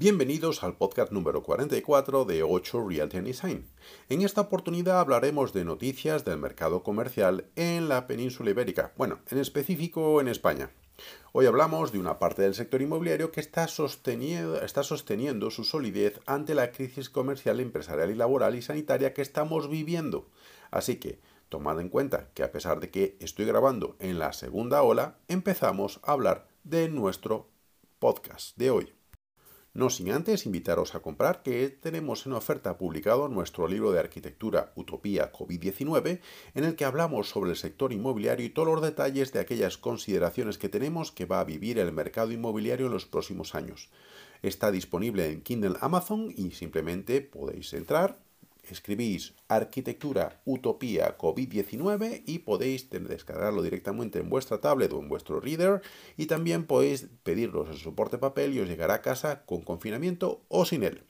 Bienvenidos al podcast número 44 de 8 Realty Design. En esta oportunidad hablaremos de noticias del mercado comercial en la península ibérica, bueno, en específico en España. Hoy hablamos de una parte del sector inmobiliario que está sosteniendo, está sosteniendo su solidez ante la crisis comercial, empresarial y laboral y sanitaria que estamos viviendo. Así que, tomad en cuenta que a pesar de que estoy grabando en la segunda ola, empezamos a hablar de nuestro podcast de hoy. No sin antes invitaros a comprar que tenemos en oferta publicado nuestro libro de arquitectura Utopía COVID-19, en el que hablamos sobre el sector inmobiliario y todos los detalles de aquellas consideraciones que tenemos que va a vivir el mercado inmobiliario en los próximos años. Está disponible en Kindle Amazon y simplemente podéis entrar, escribís arquitectura utopía COVID-19 y podéis descargarlo directamente en vuestra tablet o en vuestro reader y también podéis pedirlos en soporte papel y os llegará a casa con confinamiento o sin él.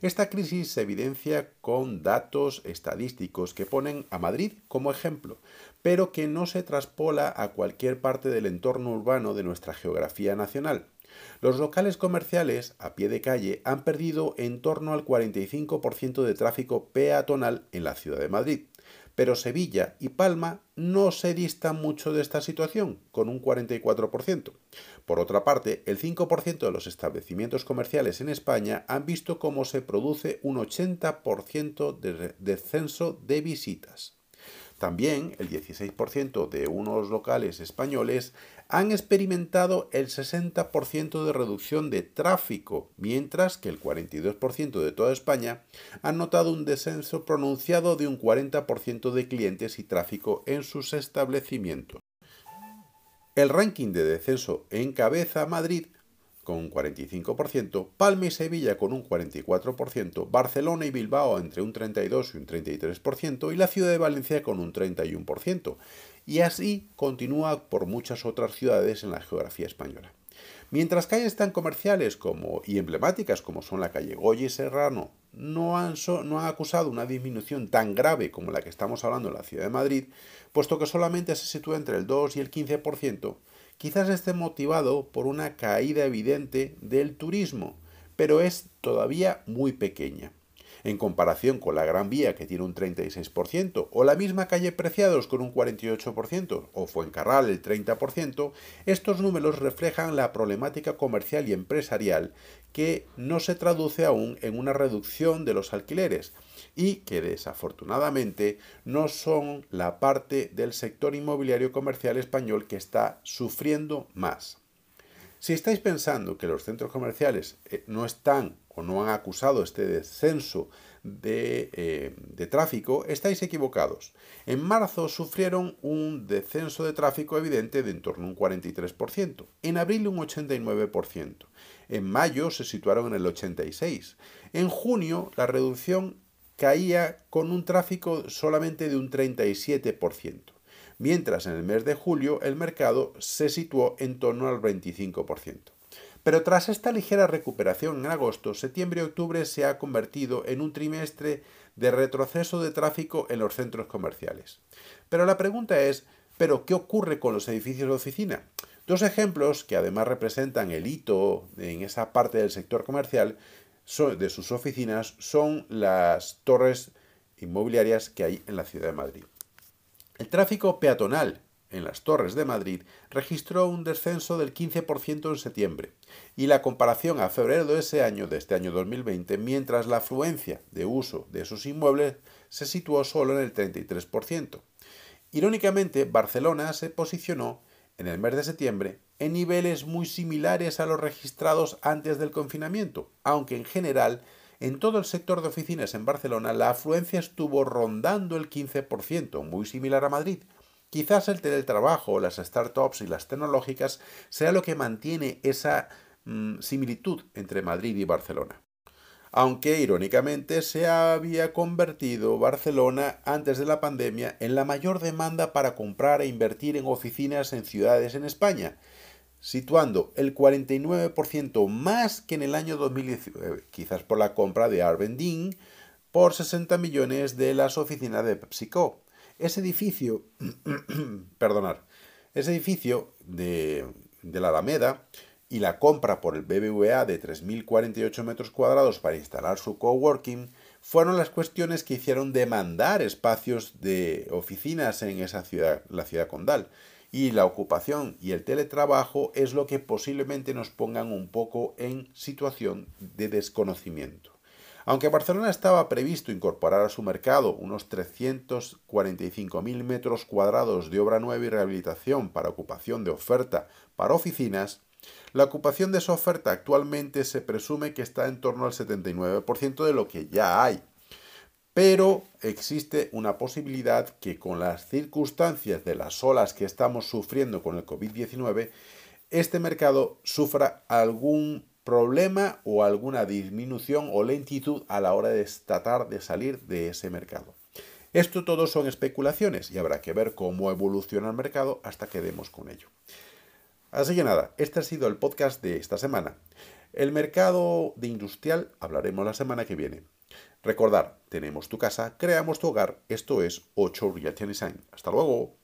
Esta crisis se evidencia con datos estadísticos que ponen a Madrid como ejemplo, pero que no se traspola a cualquier parte del entorno urbano de nuestra geografía nacional. Los locales comerciales a pie de calle han perdido en torno al 45% de tráfico peatonal en la ciudad de Madrid, pero Sevilla y Palma no se distan mucho de esta situación, con un 44%. Por otra parte, el 5% de los establecimientos comerciales en España han visto cómo se produce un 80% de descenso de visitas. También el 16% de unos locales españoles han experimentado el 60% de reducción de tráfico, mientras que el 42% de toda España han notado un descenso pronunciado de un 40% de clientes y tráfico en sus establecimientos. El ranking de descenso encabeza Madrid con un 45%, Palma y Sevilla con un 44%, Barcelona y Bilbao entre un 32 y un 33% y la ciudad de Valencia con un 31%. Y así continúa por muchas otras ciudades en la geografía española. Mientras calles tan comerciales como, y emblemáticas como son la calle Goya y Serrano no han, no han acusado una disminución tan grave como la que estamos hablando en la ciudad de Madrid, puesto que solamente se sitúa entre el 2 y el 15%, quizás esté motivado por una caída evidente del turismo, pero es todavía muy pequeña. En comparación con la Gran Vía, que tiene un 36%, o la misma calle Preciados con un 48%, o Fuencarral el 30%, estos números reflejan la problemática comercial y empresarial que no se traduce aún en una reducción de los alquileres, y que desafortunadamente no son la parte del sector inmobiliario comercial español que está sufriendo más. Si estáis pensando que los centros comerciales eh, no están o no han acusado este descenso de, eh, de, tráfico, estáis equivocados. En marzo sufrieron un descenso de tráfico evidente de en torno a un 43%, en abril un 89%, en mayo se situaron en el 86%, en junio la reducción caía con un tráfico solamente de un 37%, mientras en el mes de julio el mercado se situó en torno al 25%. Pero tras esta ligera recuperación en agosto, septiembre y octubre se ha convertido en un trimestre de retroceso de tráfico en los centros comerciales. Pero la pregunta es, ¿pero qué ocurre con los edificios de oficina? Dos ejemplos que además representan el hito en esa parte del sector comercial de sus oficinas son las torres inmobiliarias que hay en la ciudad de Madrid. El tráfico peatonal en las torres de Madrid registró un descenso del 15% en septiembre y la comparación a febrero de ese año, de este año 2020, mientras la afluencia de uso de esos inmuebles se situó solo en el 33%. Irónicamente, Barcelona se posicionó en el mes de septiembre en niveles muy similares a los registrados antes del confinamiento, aunque en general en todo el sector de oficinas en Barcelona la afluencia estuvo rondando el 15%, muy similar a Madrid. Quizás el teletrabajo, las startups y las tecnológicas sea lo que mantiene esa mm, similitud entre Madrid y Barcelona aunque irónicamente se había convertido Barcelona antes de la pandemia en la mayor demanda para comprar e invertir en oficinas en ciudades en España, situando el 49% más que en el año 2019, quizás por la compra de Arvendin por 60 millones de las oficinas de PepsiCo. Ese edificio, perdonar, ese edificio de, de la Alameda y la compra por el BBVA de 3.048 metros cuadrados para instalar su coworking fueron las cuestiones que hicieron demandar espacios de oficinas en esa ciudad, la ciudad condal. Y la ocupación y el teletrabajo es lo que posiblemente nos pongan un poco en situación de desconocimiento. Aunque Barcelona estaba previsto incorporar a su mercado unos 345.000 metros cuadrados de obra nueva y rehabilitación para ocupación de oferta para oficinas, la ocupación de esa oferta actualmente se presume que está en torno al 79% de lo que ya hay. Pero existe una posibilidad que con las circunstancias de las olas que estamos sufriendo con el COVID-19, este mercado sufra algún problema o alguna disminución o lentitud a la hora de tratar de salir de ese mercado. Esto todo son especulaciones y habrá que ver cómo evoluciona el mercado hasta que demos con ello. Así que nada, este ha sido el podcast de esta semana. El mercado de industrial hablaremos la semana que viene. Recordar, tenemos tu casa, creamos tu hogar. Esto es 8 Realty Design. Hasta luego.